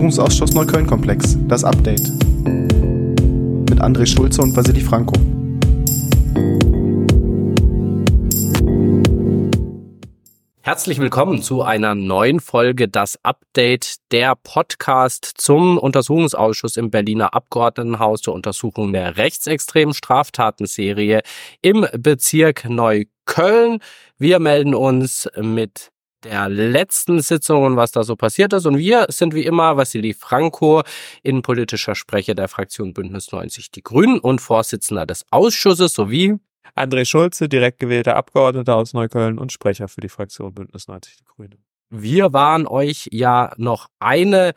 Untersuchungsausschuss Neukölln-Komplex, das Update. Mit André Schulze und Vasili Franco. Herzlich willkommen zu einer neuen Folge Das Update, der Podcast zum Untersuchungsausschuss im Berliner Abgeordnetenhaus zur Untersuchung der rechtsextremen Straftatenserie im Bezirk Neukölln. Wir melden uns mit der letzten Sitzung und was da so passiert ist. Und wir sind wie immer Vassili Franco, innenpolitischer Sprecher der Fraktion Bündnis 90 Die Grünen und Vorsitzender des Ausschusses sowie André Schulze, direkt gewählter Abgeordneter aus Neukölln und Sprecher für die Fraktion Bündnis 90 Die Grünen. Wir waren euch ja noch eine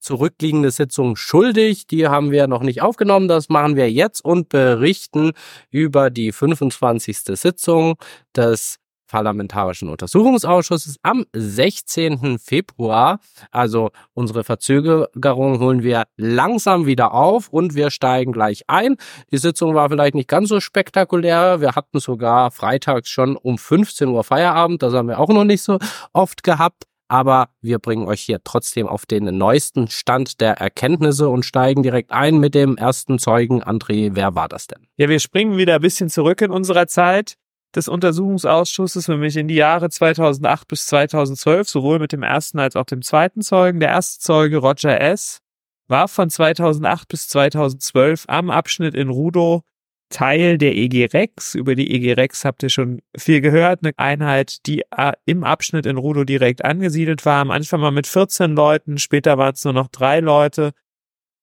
zurückliegende Sitzung schuldig. Die haben wir noch nicht aufgenommen. Das machen wir jetzt und berichten über die 25. Sitzung des Parlamentarischen Untersuchungsausschusses am 16. Februar. Also unsere Verzögerung holen wir langsam wieder auf und wir steigen gleich ein. Die Sitzung war vielleicht nicht ganz so spektakulär. Wir hatten sogar freitags schon um 15 Uhr Feierabend. Das haben wir auch noch nicht so oft gehabt. Aber wir bringen euch hier trotzdem auf den neuesten Stand der Erkenntnisse und steigen direkt ein mit dem ersten Zeugen. André, wer war das denn? Ja, wir springen wieder ein bisschen zurück in unserer Zeit des Untersuchungsausschusses, nämlich in die Jahre 2008 bis 2012, sowohl mit dem ersten als auch dem zweiten Zeugen. Der erste Zeuge, Roger S., war von 2008 bis 2012 am Abschnitt in Rudow Teil der EG Rex. Über die EG Rex habt ihr schon viel gehört. Eine Einheit, die äh, im Abschnitt in Rudow direkt angesiedelt war. Am Anfang mal mit 14 Leuten, später waren es nur noch drei Leute.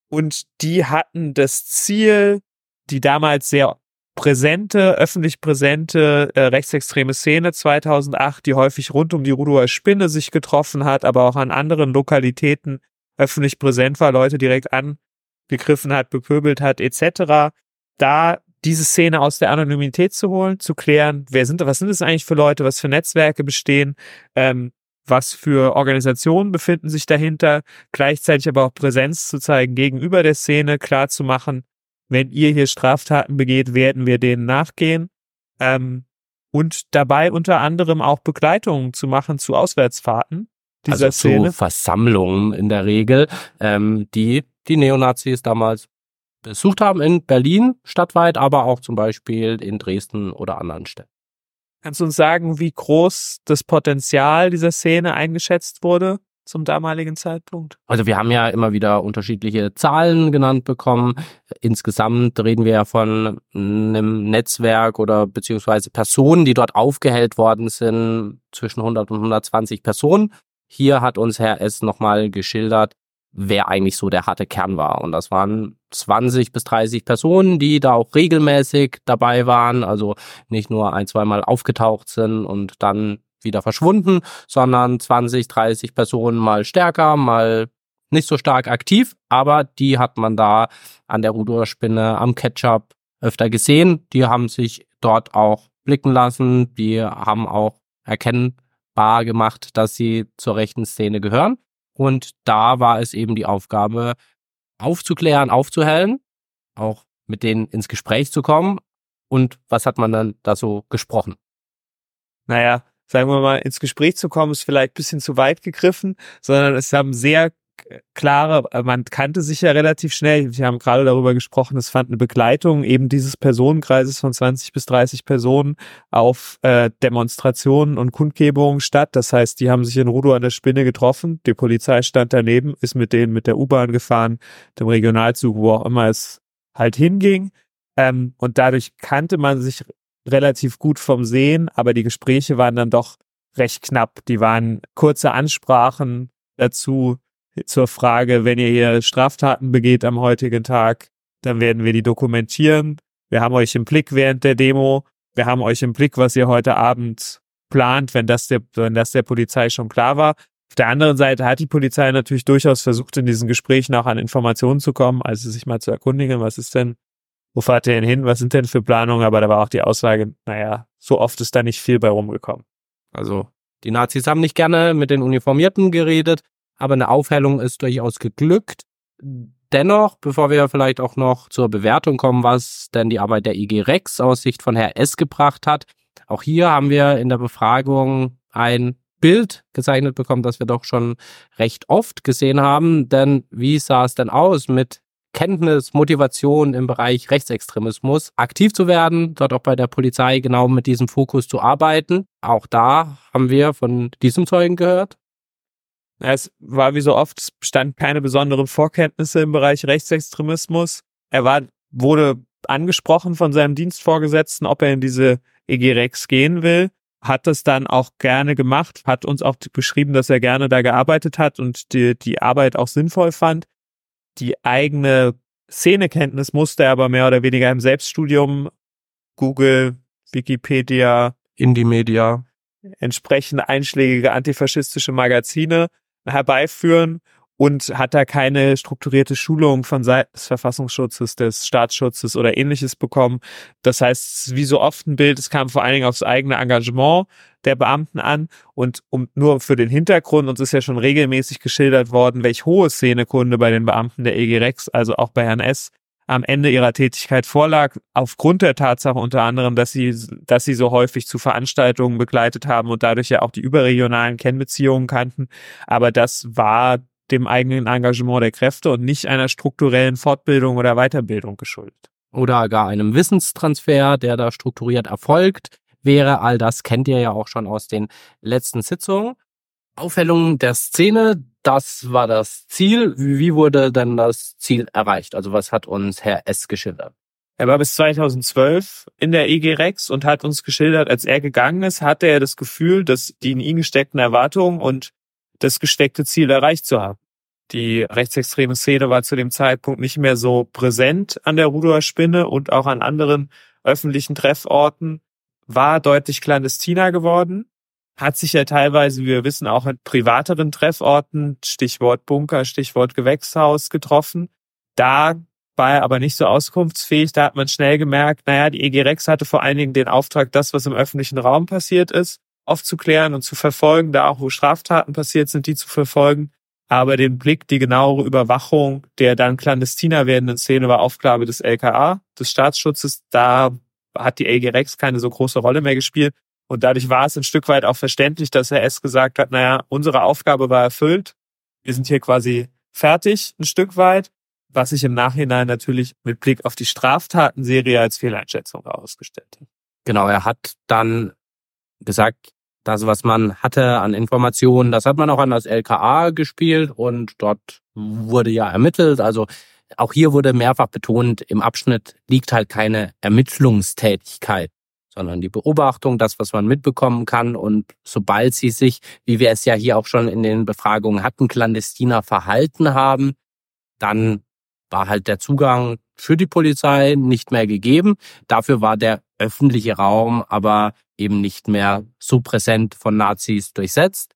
Und die hatten das Ziel, die damals sehr präsente, öffentlich präsente äh, rechtsextreme Szene 2008, die häufig rund um die Rudower Spinne sich getroffen hat, aber auch an anderen Lokalitäten öffentlich präsent war, Leute direkt angegriffen hat, bepöbelt hat, etc. Da diese Szene aus der Anonymität zu holen, zu klären, wer sind, was sind es eigentlich für Leute, was für Netzwerke bestehen, ähm, was für Organisationen befinden sich dahinter, gleichzeitig aber auch Präsenz zu zeigen gegenüber der Szene, klar zu machen, wenn ihr hier Straftaten begeht, werden wir denen nachgehen. Ähm, und dabei unter anderem auch Begleitungen zu machen zu Auswärtsfahrten dieser also Szene. Zu Versammlungen in der Regel, ähm, die die Neonazis damals besucht haben in Berlin stadtweit, aber auch zum Beispiel in Dresden oder anderen Städten. Kannst du uns sagen, wie groß das Potenzial dieser Szene eingeschätzt wurde? Zum damaligen Zeitpunkt? Also wir haben ja immer wieder unterschiedliche Zahlen genannt bekommen. Insgesamt reden wir ja von einem Netzwerk oder beziehungsweise Personen, die dort aufgehellt worden sind, zwischen 100 und 120 Personen. Hier hat uns Herr S. nochmal geschildert, wer eigentlich so der harte Kern war. Und das waren 20 bis 30 Personen, die da auch regelmäßig dabei waren, also nicht nur ein, zweimal aufgetaucht sind und dann wieder verschwunden, sondern 20, 30 Personen mal stärker, mal nicht so stark aktiv, aber die hat man da an der Rudolspinne, am Ketchup öfter gesehen. Die haben sich dort auch blicken lassen, die haben auch erkennbar gemacht, dass sie zur rechten Szene gehören. Und da war es eben die Aufgabe, aufzuklären, aufzuhellen, auch mit denen ins Gespräch zu kommen. Und was hat man dann da so gesprochen? Naja, sagen wir mal, ins Gespräch zu kommen, ist vielleicht bisschen zu weit gegriffen, sondern es haben sehr klare, äh, man kannte sich ja relativ schnell. Wir haben gerade darüber gesprochen, es fand eine Begleitung eben dieses Personenkreises von 20 bis 30 Personen auf äh, Demonstrationen und Kundgebungen statt. Das heißt, die haben sich in Rudo an der Spinne getroffen. Die Polizei stand daneben, ist mit denen mit der U-Bahn gefahren, dem Regionalzug, wo auch immer es halt hinging. Ähm, und dadurch kannte man sich relativ gut vom Sehen, aber die Gespräche waren dann doch recht knapp. Die waren kurze Ansprachen dazu zur Frage, wenn ihr hier Straftaten begeht am heutigen Tag, dann werden wir die dokumentieren. Wir haben euch im Blick während der Demo. Wir haben euch im Blick, was ihr heute Abend plant, wenn das der, wenn das der Polizei schon klar war. Auf der anderen Seite hat die Polizei natürlich durchaus versucht, in diesen Gesprächen auch an Informationen zu kommen, also sich mal zu erkundigen, was ist denn wo fahrt ihr denn hin, was sind denn für Planungen, aber da war auch die Aussage, naja, so oft ist da nicht viel bei rumgekommen. Also die Nazis haben nicht gerne mit den Uniformierten geredet, aber eine Aufhellung ist durchaus geglückt. Dennoch, bevor wir vielleicht auch noch zur Bewertung kommen, was denn die Arbeit der IG Rex aus Sicht von Herr S gebracht hat, auch hier haben wir in der Befragung ein Bild gezeichnet bekommen, das wir doch schon recht oft gesehen haben. Denn wie sah es denn aus mit Kenntnis, Motivation im Bereich Rechtsextremismus aktiv zu werden, dort auch bei der Polizei genau mit diesem Fokus zu arbeiten? Auch da haben wir von diesem Zeugen gehört. Es war wie so oft, es bestand keine besonderen Vorkenntnisse im Bereich Rechtsextremismus. Er war, wurde angesprochen von seinem Dienstvorgesetzten, ob er in diese EG Rex gehen will hat das dann auch gerne gemacht, hat uns auch beschrieben, dass er gerne da gearbeitet hat und die, die Arbeit auch sinnvoll fand. Die eigene Szenekenntnis musste er aber mehr oder weniger im Selbststudium Google, Wikipedia, Indie-Media, entsprechende einschlägige antifaschistische Magazine herbeiführen und hat da keine strukturierte Schulung von Seiten des Verfassungsschutzes, des Staatsschutzes oder ähnliches bekommen. Das heißt, wie so oft ein Bild, es kam vor allen Dingen aufs eigene Engagement der Beamten an und um nur für den Hintergrund, uns ist ja schon regelmäßig geschildert worden, welch hohe Szenekunde bei den Beamten der EG Rex, also auch bei Herrn S., am Ende ihrer Tätigkeit vorlag, aufgrund der Tatsache unter anderem, dass sie, dass sie so häufig zu Veranstaltungen begleitet haben und dadurch ja auch die überregionalen Kennbeziehungen kannten. Aber das war dem eigenen Engagement der Kräfte und nicht einer strukturellen Fortbildung oder Weiterbildung geschuldet. Oder gar einem Wissenstransfer, der da strukturiert erfolgt wäre. All das kennt ihr ja auch schon aus den letzten Sitzungen. Aufhellung der Szene, das war das Ziel. Wie wurde denn das Ziel erreicht? Also was hat uns Herr S. geschildert? Er war bis 2012 in der EG Rex und hat uns geschildert, als er gegangen ist, hatte er das Gefühl, dass die in ihn gesteckten Erwartungen und das gesteckte Ziel erreicht zu haben. Die rechtsextreme Szene war zu dem Zeitpunkt nicht mehr so präsent an der Rudower Spinne und auch an anderen öffentlichen Trefforten, war deutlich clandestiner geworden, hat sich ja teilweise, wie wir wissen, auch mit privateren Trefforten, Stichwort Bunker, Stichwort Gewächshaus getroffen. Da war er aber nicht so auskunftsfähig. Da hat man schnell gemerkt, naja, die EG Rex hatte vor allen Dingen den Auftrag, das, was im öffentlichen Raum passiert ist, aufzuklären und zu verfolgen, da auch wo Straftaten passiert sind, die zu verfolgen. Aber den Blick, die genauere Überwachung der dann clandestiner werdenden Szene war Aufgabe des LKA, des Staatsschutzes. Da hat die AG Rex keine so große Rolle mehr gespielt. Und dadurch war es ein Stück weit auch verständlich, dass Herr S. gesagt hat, naja, unsere Aufgabe war erfüllt. Wir sind hier quasi fertig, ein Stück weit. Was sich im Nachhinein natürlich mit Blick auf die Straftatenserie als Fehleinschätzung herausgestellt hat. Genau, er hat dann gesagt, das, was man hatte an Informationen, das hat man auch an das LKA gespielt und dort wurde ja ermittelt. Also auch hier wurde mehrfach betont, im Abschnitt liegt halt keine Ermittlungstätigkeit, sondern die Beobachtung, das, was man mitbekommen kann. Und sobald sie sich, wie wir es ja hier auch schon in den Befragungen hatten, clandestiner verhalten haben, dann war halt der Zugang für die Polizei nicht mehr gegeben. Dafür war der öffentliche Raum aber eben nicht mehr so präsent von Nazis durchsetzt.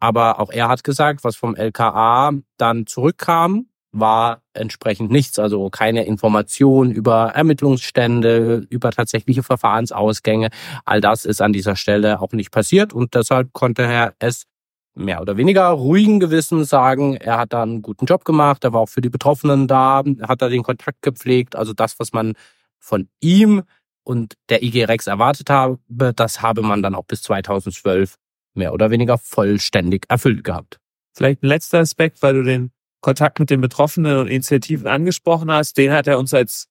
Aber auch er hat gesagt, was vom LKA dann zurückkam, war entsprechend nichts, also keine Information über Ermittlungsstände, über tatsächliche Verfahrensausgänge. All das ist an dieser Stelle auch nicht passiert und deshalb konnte Herr S. mehr oder weniger ruhigen Gewissen sagen, er hat da einen guten Job gemacht, er war auch für die Betroffenen da, hat da den Kontakt gepflegt, also das, was man von ihm und der IG Rex erwartet habe, das habe man dann auch bis 2012 mehr oder weniger vollständig erfüllt gehabt. Vielleicht ein letzter Aspekt, weil du den Kontakt mit den Betroffenen und Initiativen angesprochen hast, den hat er uns als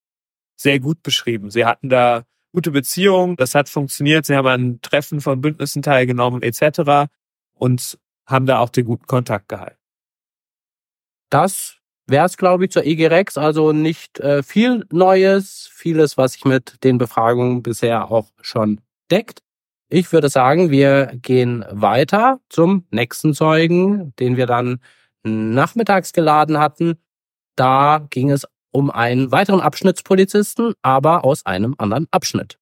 sehr gut beschrieben. Sie hatten da gute Beziehungen, das hat funktioniert, sie haben an Treffen von Bündnissen teilgenommen etc. und haben da auch den guten Kontakt gehalten. Das wäre es, glaube ich, zur EG Rex. Also nicht äh, viel Neues, vieles, was sich mit den Befragungen bisher auch schon deckt. Ich würde sagen, wir gehen weiter zum nächsten Zeugen, den wir dann nachmittags geladen hatten. Da ging es um einen weiteren Abschnittspolizisten, aber aus einem anderen Abschnitt.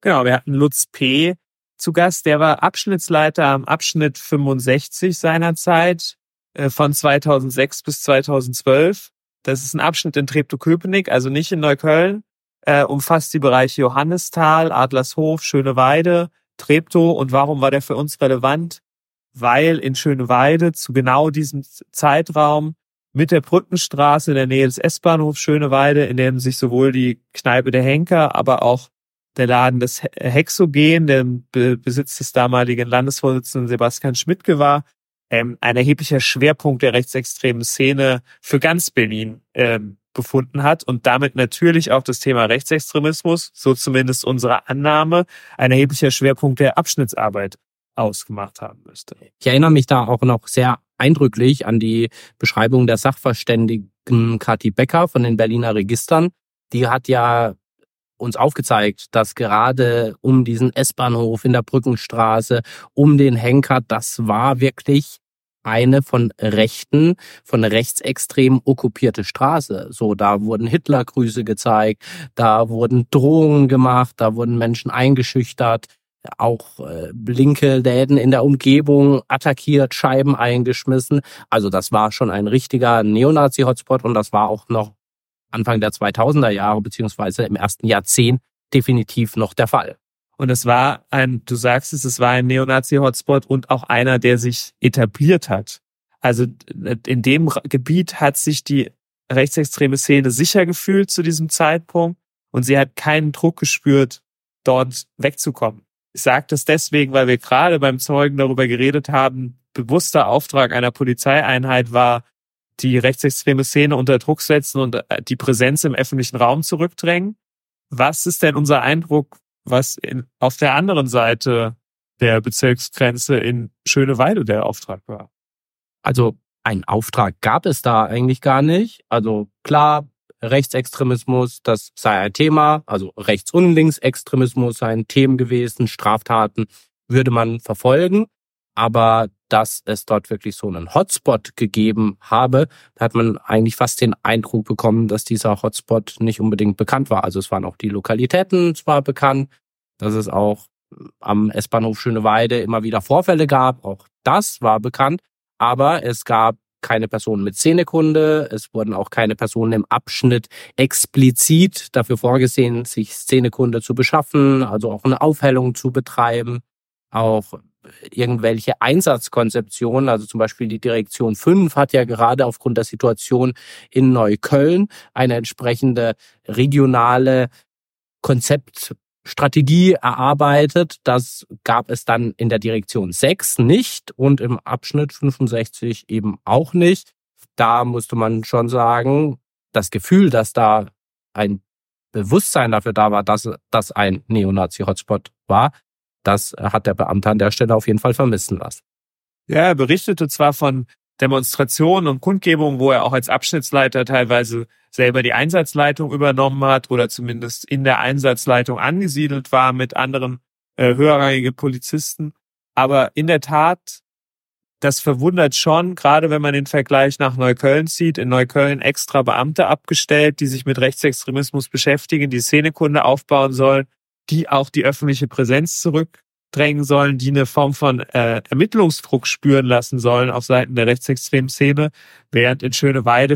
Genau, wir hatten Lutz P. zu Gast. Der war Abschnittsleiter am Abschnitt 65 seinerzeit äh, von 2006 bis 2012. Das ist ein Abschnitt in Treptow-Köpenick, also nicht in Neukölln. Äh, umfasst die Bereiche Johannisthal, Adlershof, Schöneweide, Treptow. Und warum war der für uns relevant? Weil in Schöneweide zu genau diesem Zeitraum mit der Brückenstraße in der Nähe des S-Bahnhofs Schöneweide, in dem sich sowohl die Kneipe der Henker, aber auch der Laden des Hexogen, der Besitz des damaligen Landesvorsitzenden Sebastian Schmidtke war, ähm, ein erheblicher Schwerpunkt der rechtsextremen Szene für ganz Berlin ähm, befunden hat und damit natürlich auch das Thema Rechtsextremismus, so zumindest unsere Annahme, ein erheblicher Schwerpunkt der Abschnittsarbeit ausgemacht haben müsste. Ich erinnere mich da auch noch sehr eindrücklich an die Beschreibung der Sachverständigen Kathi Becker von den Berliner Registern. Die hat ja uns aufgezeigt, dass gerade um diesen S-Bahnhof in der Brückenstraße, um den Henker, das war wirklich eine von Rechten, von rechtsextrem okkupierte Straße. So, da wurden Hitlergrüße gezeigt, da wurden Drohungen gemacht, da wurden Menschen eingeschüchtert, auch äh, linke Läden in der Umgebung attackiert, Scheiben eingeschmissen. Also das war schon ein richtiger Neonazi-Hotspot und das war auch noch Anfang der 2000er Jahre beziehungsweise im ersten Jahrzehnt definitiv noch der Fall. Und es war ein, du sagst es, es war ein Neonazi-Hotspot und auch einer, der sich etabliert hat. Also in dem Gebiet hat sich die rechtsextreme Szene sicher gefühlt zu diesem Zeitpunkt und sie hat keinen Druck gespürt, dort wegzukommen. Ich sage das deswegen, weil wir gerade beim Zeugen darüber geredet haben, bewusster Auftrag einer Polizeieinheit war, die rechtsextreme Szene unter Druck setzen und äh, die Präsenz im öffentlichen Raum zurückdrängen. Was ist denn unser Eindruck, was in, auf der anderen Seite der Bezirksgrenze in Schöneweide der Auftrag war? Also ein Auftrag gab es da eigentlich gar nicht. Also klar, Rechtsextremismus, das sei ein Thema, also Rechts- und Linksextremismus seien Themen gewesen, Straftaten würde man verfolgen. Aber dass es dort wirklich so einen Hotspot gegeben habe, da hat man eigentlich fast den Eindruck bekommen, dass dieser Hotspot nicht unbedingt bekannt war. Also es waren auch die Lokalitäten zwar bekannt, dass es auch am S-Bahnhof Schöneweide immer wieder Vorfälle gab, auch das war bekannt, aber es gab keine Personen mit Szenekunde, es wurden auch keine Personen im Abschnitt explizit dafür vorgesehen, sich Szenekunde zu beschaffen, also auch eine Aufhellung zu betreiben. Auch irgendwelche Einsatzkonzeptionen, also zum Beispiel die Direktion 5 hat ja gerade aufgrund der Situation in Neukölln eine entsprechende regionale Konzeptstrategie erarbeitet. Das gab es dann in der Direktion 6 nicht und im Abschnitt 65 eben auch nicht. Da musste man schon sagen, das Gefühl, dass da ein Bewusstsein dafür da war, dass das ein Neonazi-Hotspot war, das hat der Beamte an der Stelle auf jeden Fall vermissen lassen. Ja, er berichtete zwar von Demonstrationen und Kundgebungen, wo er auch als Abschnittsleiter teilweise selber die Einsatzleitung übernommen hat oder zumindest in der Einsatzleitung angesiedelt war mit anderen äh, höherrangigen Polizisten. Aber in der Tat, das verwundert schon, gerade wenn man den Vergleich nach Neukölln zieht. In Neukölln extra Beamte abgestellt, die sich mit Rechtsextremismus beschäftigen, die Szenekunde aufbauen sollen die auch die öffentliche Präsenz zurückdrängen sollen, die eine Form von äh, Ermittlungsdruck spüren lassen sollen auf Seiten der rechtsextremen Szene, während in Schöneweide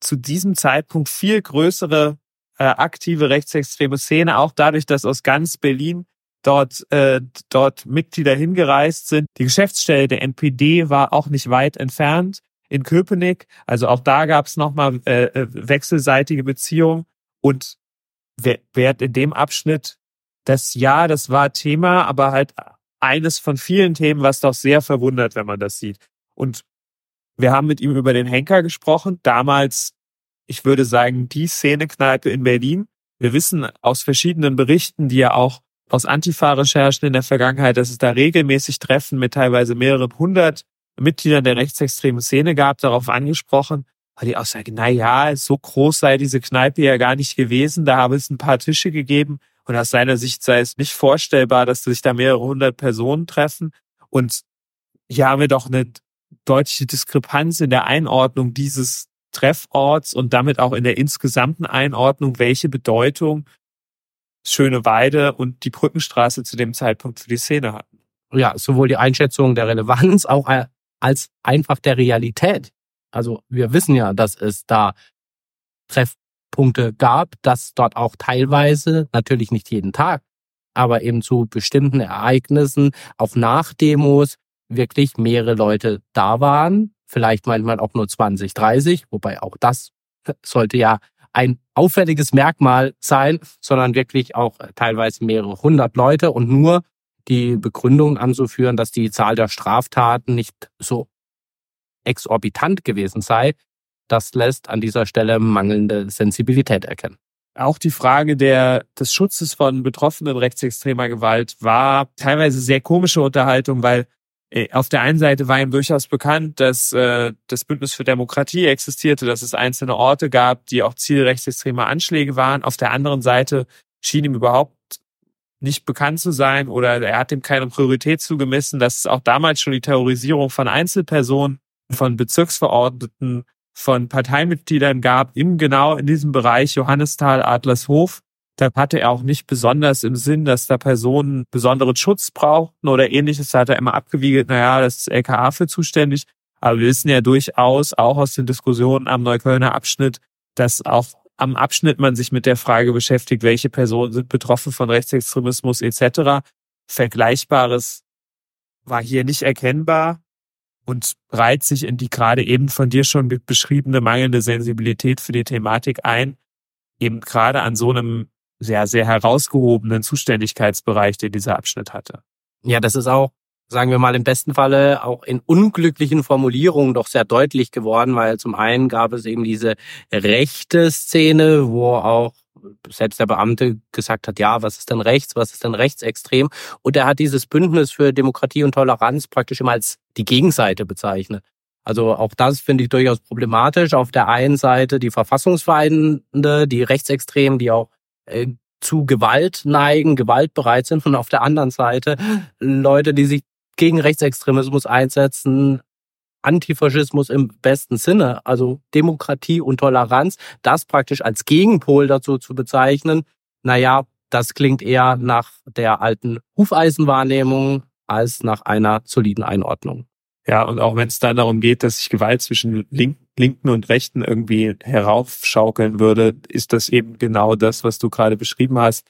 zu diesem Zeitpunkt viel größere äh, aktive rechtsextreme Szene, auch dadurch, dass aus ganz Berlin dort, äh, dort Mitglieder hingereist sind. Die Geschäftsstelle der NPD war auch nicht weit entfernt in Köpenick. Also auch da gab es nochmal äh, äh, wechselseitige Beziehungen. Und während in dem Abschnitt das ja, das war Thema, aber halt eines von vielen Themen, was doch sehr verwundert, wenn man das sieht. Und wir haben mit ihm über den Henker gesprochen, damals, ich würde sagen, die Szenekneipe in Berlin. Wir wissen aus verschiedenen Berichten, die ja auch aus Antifa-Recherchen in der Vergangenheit, dass es da regelmäßig Treffen mit teilweise mehreren hundert Mitgliedern der rechtsextremen Szene gab, darauf angesprochen, weil die auch sagen, na ja, so groß sei diese Kneipe ja gar nicht gewesen, da habe es ein paar Tische gegeben und aus seiner Sicht sei es nicht vorstellbar, dass sich da mehrere hundert Personen treffen. Und hier haben wir doch eine deutliche Diskrepanz in der Einordnung dieses Trefforts und damit auch in der insgesamten Einordnung, welche Bedeutung Schöne Weide und die Brückenstraße zu dem Zeitpunkt für die Szene hatten. Ja, sowohl die Einschätzung der Relevanz auch als einfach der Realität. Also wir wissen ja, dass es da Treff Punkte gab, dass dort auch teilweise, natürlich nicht jeden Tag, aber eben zu bestimmten Ereignissen auf Nachdemos wirklich mehrere Leute da waren, vielleicht manchmal auch nur 20, 30, wobei auch das sollte ja ein auffälliges Merkmal sein, sondern wirklich auch teilweise mehrere hundert Leute und nur die Begründung anzuführen, dass die Zahl der Straftaten nicht so exorbitant gewesen sei, das lässt an dieser Stelle mangelnde Sensibilität erkennen. Auch die Frage der, des Schutzes von Betroffenen rechtsextremer Gewalt war teilweise sehr komische Unterhaltung, weil äh, auf der einen Seite war ihm durchaus bekannt, dass äh, das Bündnis für Demokratie existierte, dass es einzelne Orte gab, die auch Ziel rechtsextremer Anschläge waren. Auf der anderen Seite schien ihm überhaupt nicht bekannt zu sein oder er hat dem keine Priorität zugemessen, dass es auch damals schon die Terrorisierung von Einzelpersonen, von Bezirksverordneten, von Parteimitgliedern gab, im genau in diesem Bereich Johannisthal, Adlershof. Da hatte er auch nicht besonders im Sinn, dass da Personen besonderen Schutz brauchten oder ähnliches. Da hat er immer abgewiegelt, naja, das ist LKA für zuständig. Aber wir wissen ja durchaus, auch aus den Diskussionen am Neuköllner Abschnitt, dass auch am Abschnitt man sich mit der Frage beschäftigt, welche Personen sind betroffen von Rechtsextremismus etc. Vergleichbares war hier nicht erkennbar und reiht sich in die gerade eben von dir schon beschriebene mangelnde Sensibilität für die Thematik ein, eben gerade an so einem sehr, sehr herausgehobenen Zuständigkeitsbereich, den dieser Abschnitt hatte. Ja, das ist auch sagen wir mal im besten Falle auch in unglücklichen Formulierungen doch sehr deutlich geworden, weil zum einen gab es eben diese rechte Szene, wo auch selbst der Beamte gesagt hat, ja, was ist denn rechts, was ist denn rechtsextrem? Und er hat dieses Bündnis für Demokratie und Toleranz praktisch immer als die Gegenseite bezeichnet. Also auch das finde ich durchaus problematisch. Auf der einen Seite die Verfassungsfeinde, die Rechtsextremen, die auch äh, zu Gewalt neigen, gewaltbereit sind und auf der anderen Seite Leute, die sich gegen Rechtsextremismus einsetzen, Antifaschismus im besten Sinne, also Demokratie und Toleranz, das praktisch als Gegenpol dazu zu bezeichnen, naja, das klingt eher nach der alten Hufeisenwahrnehmung als nach einer soliden Einordnung. Ja, und auch wenn es dann darum geht, dass sich Gewalt zwischen Link Linken und Rechten irgendwie heraufschaukeln würde, ist das eben genau das, was du gerade beschrieben hast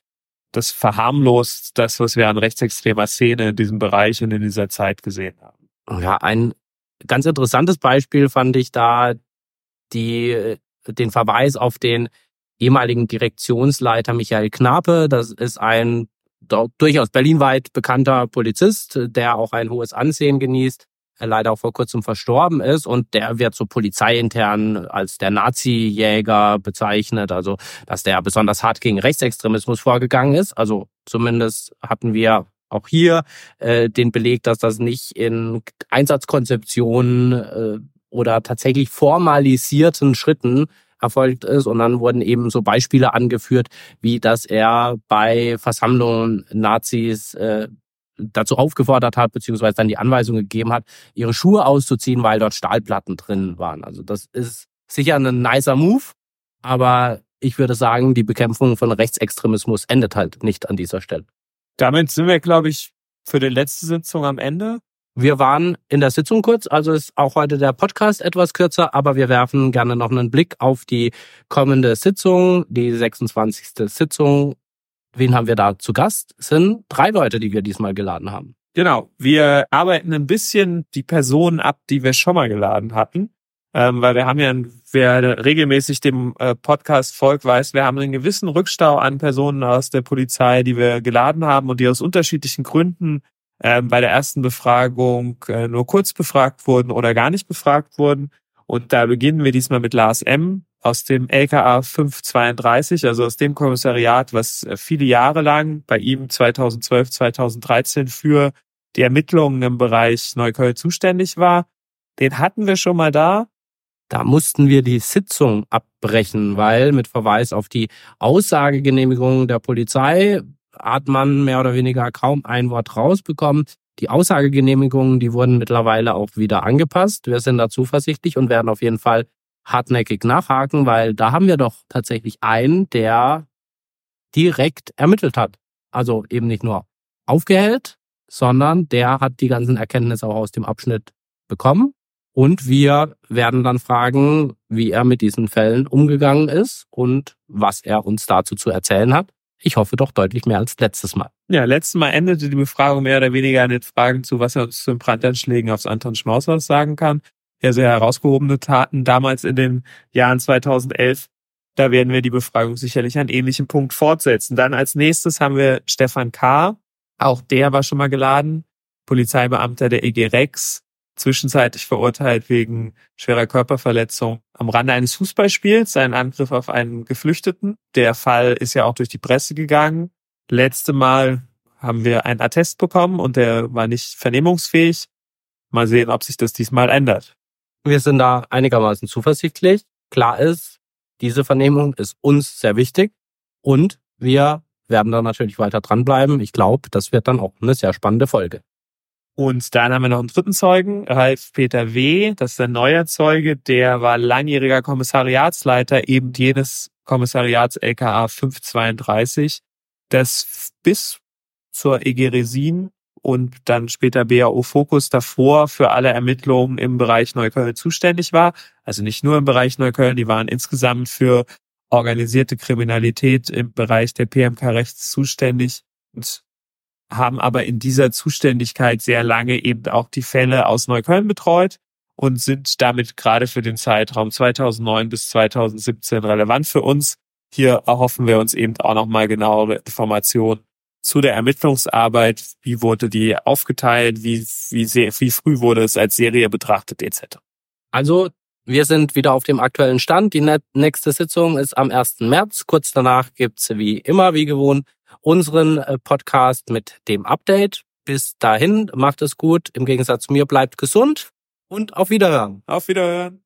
das verharmlost das, was wir an rechtsextremer Szene in diesem Bereich und in dieser Zeit gesehen haben. Ja, ein ganz interessantes Beispiel fand ich da die, den Verweis auf den ehemaligen Direktionsleiter Michael Knape. Das ist ein durchaus berlinweit bekannter Polizist, der auch ein hohes Ansehen genießt leider auch vor kurzem verstorben ist und der wird so polizeiintern als der Nazi-Jäger bezeichnet, also dass der besonders hart gegen Rechtsextremismus vorgegangen ist. Also zumindest hatten wir auch hier äh, den Beleg, dass das nicht in Einsatzkonzeptionen äh, oder tatsächlich formalisierten Schritten erfolgt ist. Und dann wurden eben so Beispiele angeführt, wie dass er bei Versammlungen Nazis äh, dazu aufgefordert hat, beziehungsweise dann die Anweisung gegeben hat, ihre Schuhe auszuziehen, weil dort Stahlplatten drin waren. Also das ist sicher ein nicer Move, aber ich würde sagen, die Bekämpfung von Rechtsextremismus endet halt nicht an dieser Stelle. Damit sind wir, glaube ich, für die letzte Sitzung am Ende. Wir waren in der Sitzung kurz, also ist auch heute der Podcast etwas kürzer, aber wir werfen gerne noch einen Blick auf die kommende Sitzung, die 26. Sitzung Wen haben wir da zu Gast? Es sind drei Leute, die wir diesmal geladen haben. Genau. Wir arbeiten ein bisschen die Personen ab, die wir schon mal geladen hatten. Ähm, weil wir haben ja, wer regelmäßig dem äh, Podcast folgt, weiß, wir haben einen gewissen Rückstau an Personen aus der Polizei, die wir geladen haben und die aus unterschiedlichen Gründen äh, bei der ersten Befragung äh, nur kurz befragt wurden oder gar nicht befragt wurden. Und da beginnen wir diesmal mit Lars M aus dem LKA 532, also aus dem Kommissariat, was äh, viele Jahre lang bei ihm 2012, 2013 für die Ermittlungen im Bereich Neukölln zuständig war. Den hatten wir schon mal da. Da mussten wir die Sitzung abbrechen, weil mit Verweis auf die Aussagegenehmigung der Polizei hat man mehr oder weniger kaum ein Wort rausbekommen. Die Aussagegenehmigungen, die wurden mittlerweile auch wieder angepasst. Wir sind da zuversichtlich und werden auf jeden Fall hartnäckig nachhaken, weil da haben wir doch tatsächlich einen, der direkt ermittelt hat. Also eben nicht nur aufgehellt, sondern der hat die ganzen Erkenntnisse auch aus dem Abschnitt bekommen. Und wir werden dann fragen, wie er mit diesen Fällen umgegangen ist und was er uns dazu zu erzählen hat. Ich hoffe doch deutlich mehr als letztes Mal. Ja, letztes Mal endete die Befragung mehr oder weniger an den Fragen zu, was er uns zu den Brandanschlägen aufs Anton Schmaushaus sagen kann ja sehr herausgehobene Taten damals in den Jahren 2011. Da werden wir die Befragung sicherlich an ähnlichem Punkt fortsetzen. Dann als nächstes haben wir Stefan K. Auch der war schon mal geladen. Polizeibeamter der EG Rex, zwischenzeitlich verurteilt wegen schwerer Körperverletzung am Rande eines Fußballspiels, ein Angriff auf einen Geflüchteten. Der Fall ist ja auch durch die Presse gegangen. Letzte Mal haben wir einen Attest bekommen und der war nicht vernehmungsfähig. Mal sehen, ob sich das diesmal ändert. Wir sind da einigermaßen zuversichtlich. Klar ist, diese Vernehmung ist uns sehr wichtig und wir werden da natürlich weiter dranbleiben. Ich glaube, das wird dann auch eine sehr spannende Folge. Und dann haben wir noch einen dritten Zeugen, Ralf Peter W., das ist ein neuer Zeuge, der war langjähriger Kommissariatsleiter eben jenes Kommissariats LKA 532, das bis zur EG Resin und dann später BAO Fokus davor für alle Ermittlungen im Bereich Neukölln zuständig war. Also nicht nur im Bereich Neukölln, die waren insgesamt für organisierte Kriminalität im Bereich der PMK-Rechts zuständig und haben aber in dieser Zuständigkeit sehr lange eben auch die Fälle aus Neukölln betreut und sind damit gerade für den Zeitraum 2009 bis 2017 relevant für uns. Hier erhoffen wir uns eben auch nochmal genauere Informationen zu der Ermittlungsarbeit. Wie wurde die aufgeteilt? Wie, wie, sehr, wie früh wurde es als Serie betrachtet etc. Also wir sind wieder auf dem aktuellen Stand. Die nächste Sitzung ist am 1. März. Kurz danach gibt's wie immer, wie gewohnt, unseren äh, Podcast mit dem Update. Bis dahin, macht es gut. Im Gegensatz zu mir, bleibt gesund und auf Wiederhören. Auf Wiederhören.